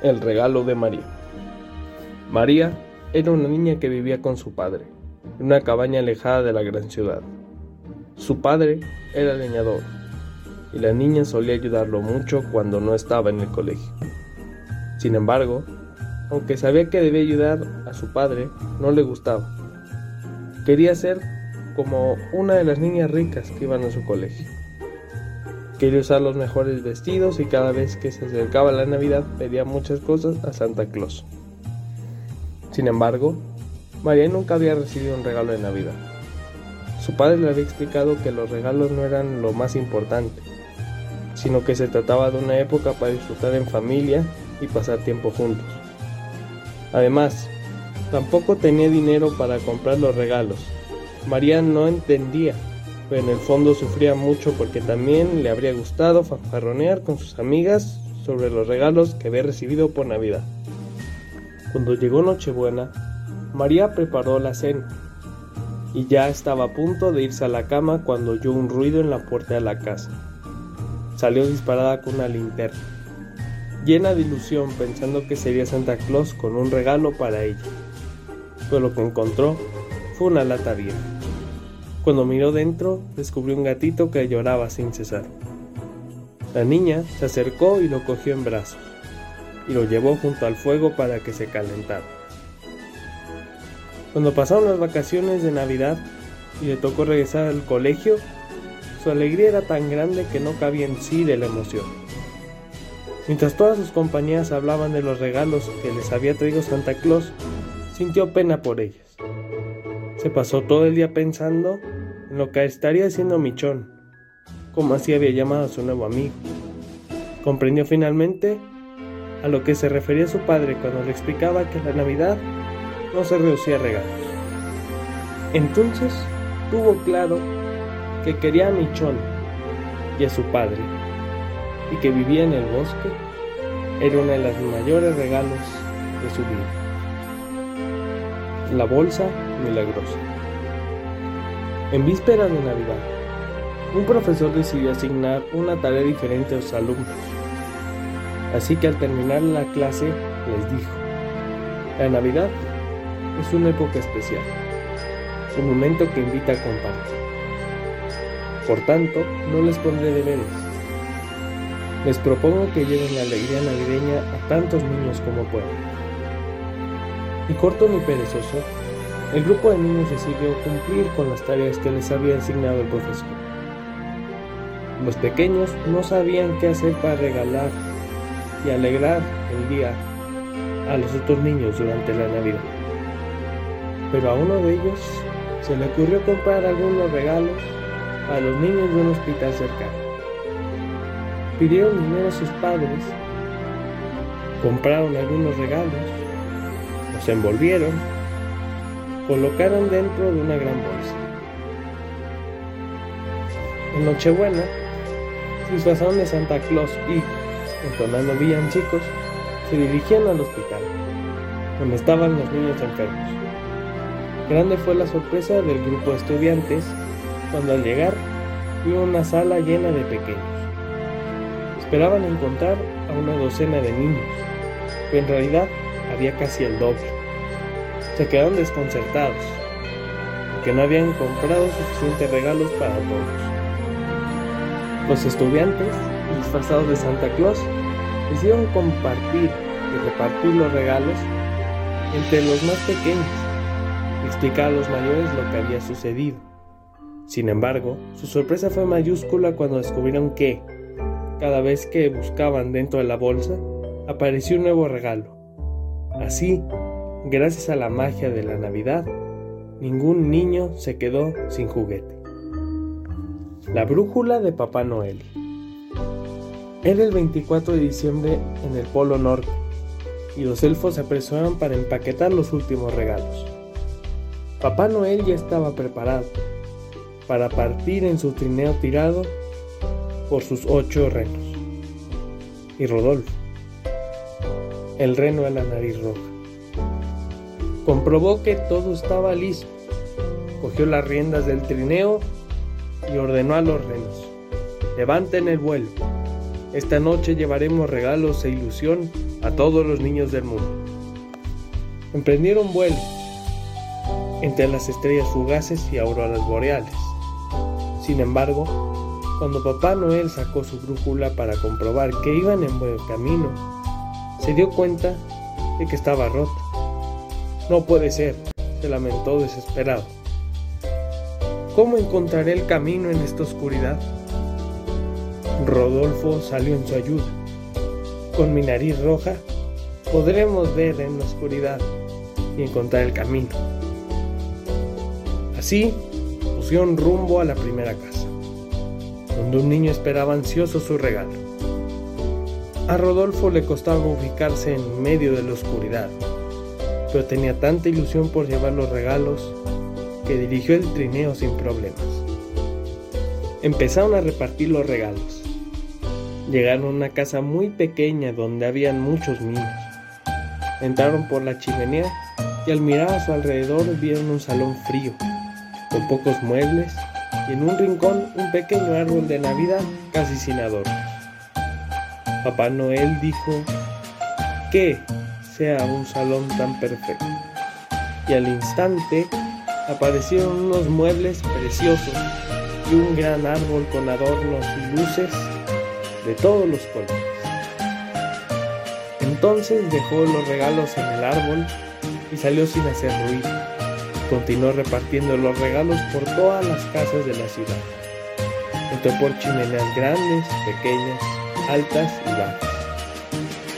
El regalo de María. María era una niña que vivía con su padre, en una cabaña alejada de la gran ciudad. Su padre era leñador, y la niña solía ayudarlo mucho cuando no estaba en el colegio. Sin embargo, aunque sabía que debía ayudar a su padre, no le gustaba. Quería ser como una de las niñas ricas que iban a su colegio. Quería usar los mejores vestidos y cada vez que se acercaba la Navidad pedía muchas cosas a Santa Claus. Sin embargo, María nunca había recibido un regalo de Navidad. Su padre le había explicado que los regalos no eran lo más importante, sino que se trataba de una época para disfrutar en familia y pasar tiempo juntos. Además, tampoco tenía dinero para comprar los regalos. María no entendía en el fondo sufría mucho porque también le habría gustado fanfarronear con sus amigas sobre los regalos que había recibido por Navidad. Cuando llegó Nochebuena, María preparó la cena y ya estaba a punto de irse a la cama cuando oyó un ruido en la puerta de la casa. Salió disparada con una linterna, llena de ilusión pensando que sería Santa Claus con un regalo para ella. Pero lo que encontró fue una lata vieja. Cuando miró dentro, descubrió un gatito que lloraba sin cesar. La niña se acercó y lo cogió en brazos y lo llevó junto al fuego para que se calentara. Cuando pasaron las vacaciones de Navidad y le tocó regresar al colegio, su alegría era tan grande que no cabía en sí de la emoción. Mientras todas sus compañeras hablaban de los regalos que les había traído Santa Claus, sintió pena por ellas. Se pasó todo el día pensando lo que estaría haciendo Michón, como así había llamado a su nuevo amigo. Comprendió finalmente a lo que se refería su padre cuando le explicaba que la Navidad no se reducía a regalos. Entonces tuvo claro que quería a Michón y a su padre, y que vivía en el bosque era uno de los mayores regalos de su vida. La bolsa milagrosa. En vísperas de Navidad, un profesor decidió asignar una tarea diferente a sus alumnos. Así que al terminar la clase les dijo, la Navidad es una época especial, un momento que invita a compartir. Por tanto, no les pondré deberes. Les propongo que lleven la alegría navideña a tantos niños como puedan. Y corto ni perezoso, el grupo de niños decidió cumplir con las tareas que les había asignado el profesor. Los pequeños no sabían qué hacer para regalar y alegrar el día a los otros niños durante la Navidad. Pero a uno de ellos se le ocurrió comprar algunos regalos a los niños de un hospital cercano. Pidieron dinero a sus padres, compraron algunos regalos se envolvieron, colocaron dentro de una gran bolsa. En Nochebuena, disfrazaron de Santa Claus y, entonando villancicos, se dirigían al hospital, donde estaban los niños enfermos. Grande fue la sorpresa del grupo de estudiantes cuando al llegar vio una sala llena de pequeños. Esperaban encontrar a una docena de niños, pero en realidad había casi el doble se quedaron desconcertados, porque no habían comprado suficientes regalos para todos. Los estudiantes, disfrazados de Santa Claus, decidieron compartir y repartir los regalos entre los más pequeños y explicar a los mayores lo que había sucedido. Sin embargo, su sorpresa fue mayúscula cuando descubrieron que, cada vez que buscaban dentro de la bolsa, apareció un nuevo regalo. Así, gracias a la magia de la Navidad, ningún niño se quedó sin juguete. La brújula de Papá Noel. Era el 24 de diciembre en el Polo Norte y los elfos se apresuraron para empaquetar los últimos regalos. Papá Noel ya estaba preparado para partir en su trineo tirado por sus ocho renos. Y Rodolfo, el reno de la nariz roja. Comprobó que todo estaba listo. Cogió las riendas del trineo y ordenó a los renos, levanten el vuelo. Esta noche llevaremos regalos e ilusión a todos los niños del mundo. Emprendieron vuelo entre las estrellas fugaces y auroras boreales. Sin embargo, cuando Papá Noel sacó su brújula para comprobar que iban en buen camino, se dio cuenta de que estaba rota. No puede ser, se lamentó desesperado. ¿Cómo encontraré el camino en esta oscuridad? Rodolfo salió en su ayuda. Con mi nariz roja podremos ver en la oscuridad y encontrar el camino. Así pusieron rumbo a la primera casa, donde un niño esperaba ansioso su regalo. A Rodolfo le costaba ubicarse en medio de la oscuridad, pero tenía tanta ilusión por llevar los regalos que dirigió el trineo sin problemas. Empezaron a repartir los regalos. Llegaron a una casa muy pequeña donde habían muchos niños. Entraron por la chimenea y al mirar a su alrededor vieron un salón frío, con pocos muebles y en un rincón un pequeño árbol de Navidad casi sin adornos. Papá Noel dijo sea un salón tan perfecto. Y al instante aparecieron unos muebles preciosos y un gran árbol con adornos y luces de todos los colores. Entonces dejó los regalos en el árbol y salió sin hacer ruido. Continuó repartiendo los regalos por todas las casas de la ciudad. Entró por chimeneas grandes, pequeñas, altas y bajas,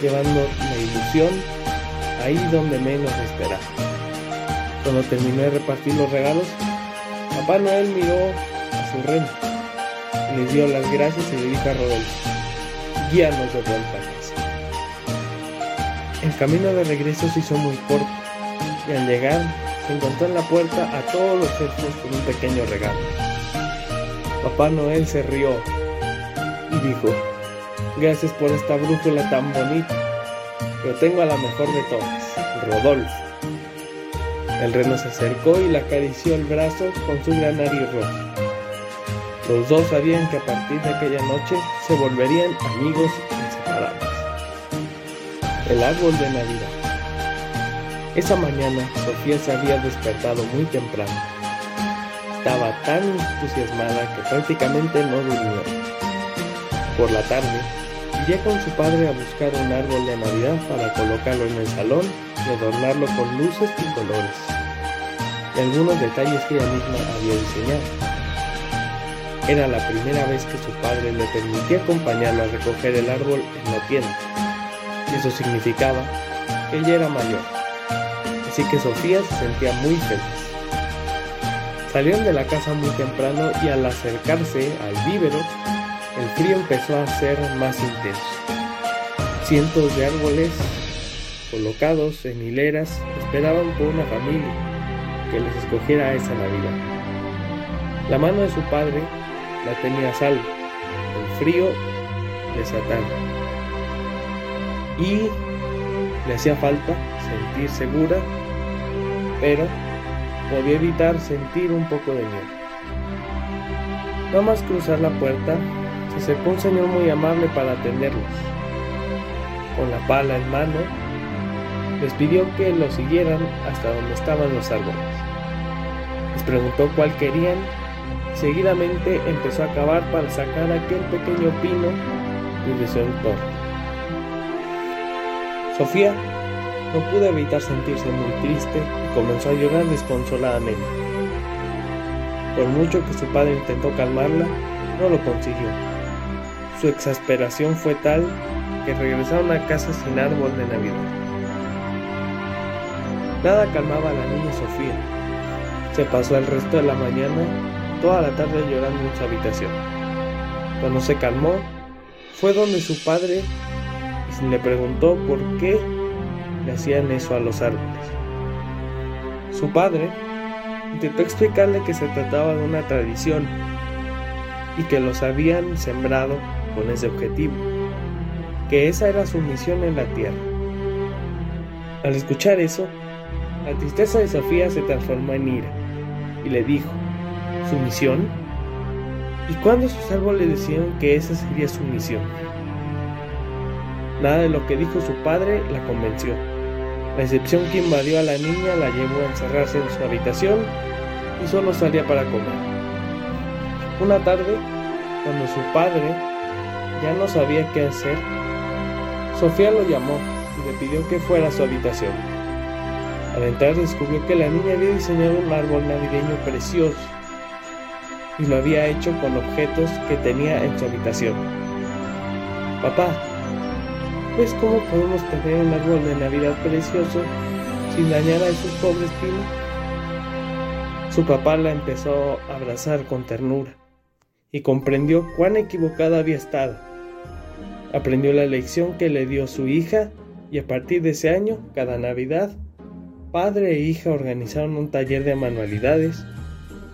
llevando la ilusión ahí donde menos esperaba. Cuando terminó de repartir los regalos, Papá Noel miró a su reino y les dio las gracias y le dijo a Rodolfo, guíanos de vuelta casa. El camino de regreso se hizo muy corto y al llegar se encontró en la puerta a todos los elfos con un pequeño regalo. Papá Noel se rió y dijo, gracias por esta brújula tan bonita, pero tengo a la mejor de todas, Rodolfo. El reno se acercó y le acarició el brazo con su gran nariz roja. Los dos sabían que a partir de aquella noche se volverían amigos inseparables. El árbol de Navidad. Esa mañana Sofía se había despertado muy temprano. Estaba tan entusiasmada que prácticamente no durmió. Por la tarde, iría con su padre a buscar un árbol de Navidad para colocarlo en el salón y adornarlo con luces y colores. Y algunos detalles que ella misma había diseñado. Era la primera vez que su padre le permitía acompañarlo a recoger el árbol en la tienda. Y eso significaba que ella era mayor. Así que Sofía se sentía muy feliz. Salieron de la casa muy temprano y al acercarse al vívero, el frío empezó a ser más intenso. Cientos de árboles colocados en hileras esperaban por una familia que les escogiera esa Navidad. La mano de su padre la tenía salvo, el frío desataba y le hacía falta sentir segura, pero podía evitar sentir un poco de miedo. Nada más cruzar la puerta, se acercó un señor muy amable para atenderlos. Con la pala en mano, les pidió que lo siguieran hasta donde estaban los árboles. Les preguntó cuál querían Seguidamente empezó a cavar para sacar aquel pequeño pino y de su entorno. Sofía no pudo evitar sentirse muy triste y comenzó a llorar desconsoladamente. Por mucho que su padre intentó calmarla, no lo consiguió. Su exasperación fue tal que regresaron a casa sin árbol de Navidad. Nada calmaba a la niña Sofía. Se pasó el resto de la mañana toda la tarde llorando en su habitación. Cuando se calmó, fue donde su padre le preguntó por qué le hacían eso a los árboles. Su padre intentó explicarle que se trataba de una tradición y que los habían sembrado con ese objetivo, que esa era su misión en la tierra. Al escuchar eso, la tristeza de Sofía se transformó en ira y le dijo, su misión? ¿Y cuándo sus árboles decían que esa sería su misión? Nada de lo que dijo su padre la convenció. La excepción que invadió a la niña la llevó a encerrarse en su habitación y solo salía para comer. Una tarde, cuando su padre ya no sabía qué hacer, Sofía lo llamó y le pidió que fuera a su habitación. Al entrar descubrió que la niña había diseñado un árbol navideño precioso y lo había hecho con objetos que tenía en su habitación. Papá, ¿ves cómo podemos tener un árbol de Navidad precioso sin dañar a esos pobres pinos? Su papá la empezó a abrazar con ternura y comprendió cuán equivocada había estado. Aprendió la lección que le dio su hija y a partir de ese año, cada Navidad, padre e hija organizaron un taller de manualidades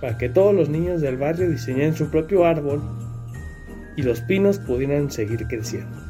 para que todos los niños del barrio diseñaran su propio árbol y los pinos pudieran seguir creciendo.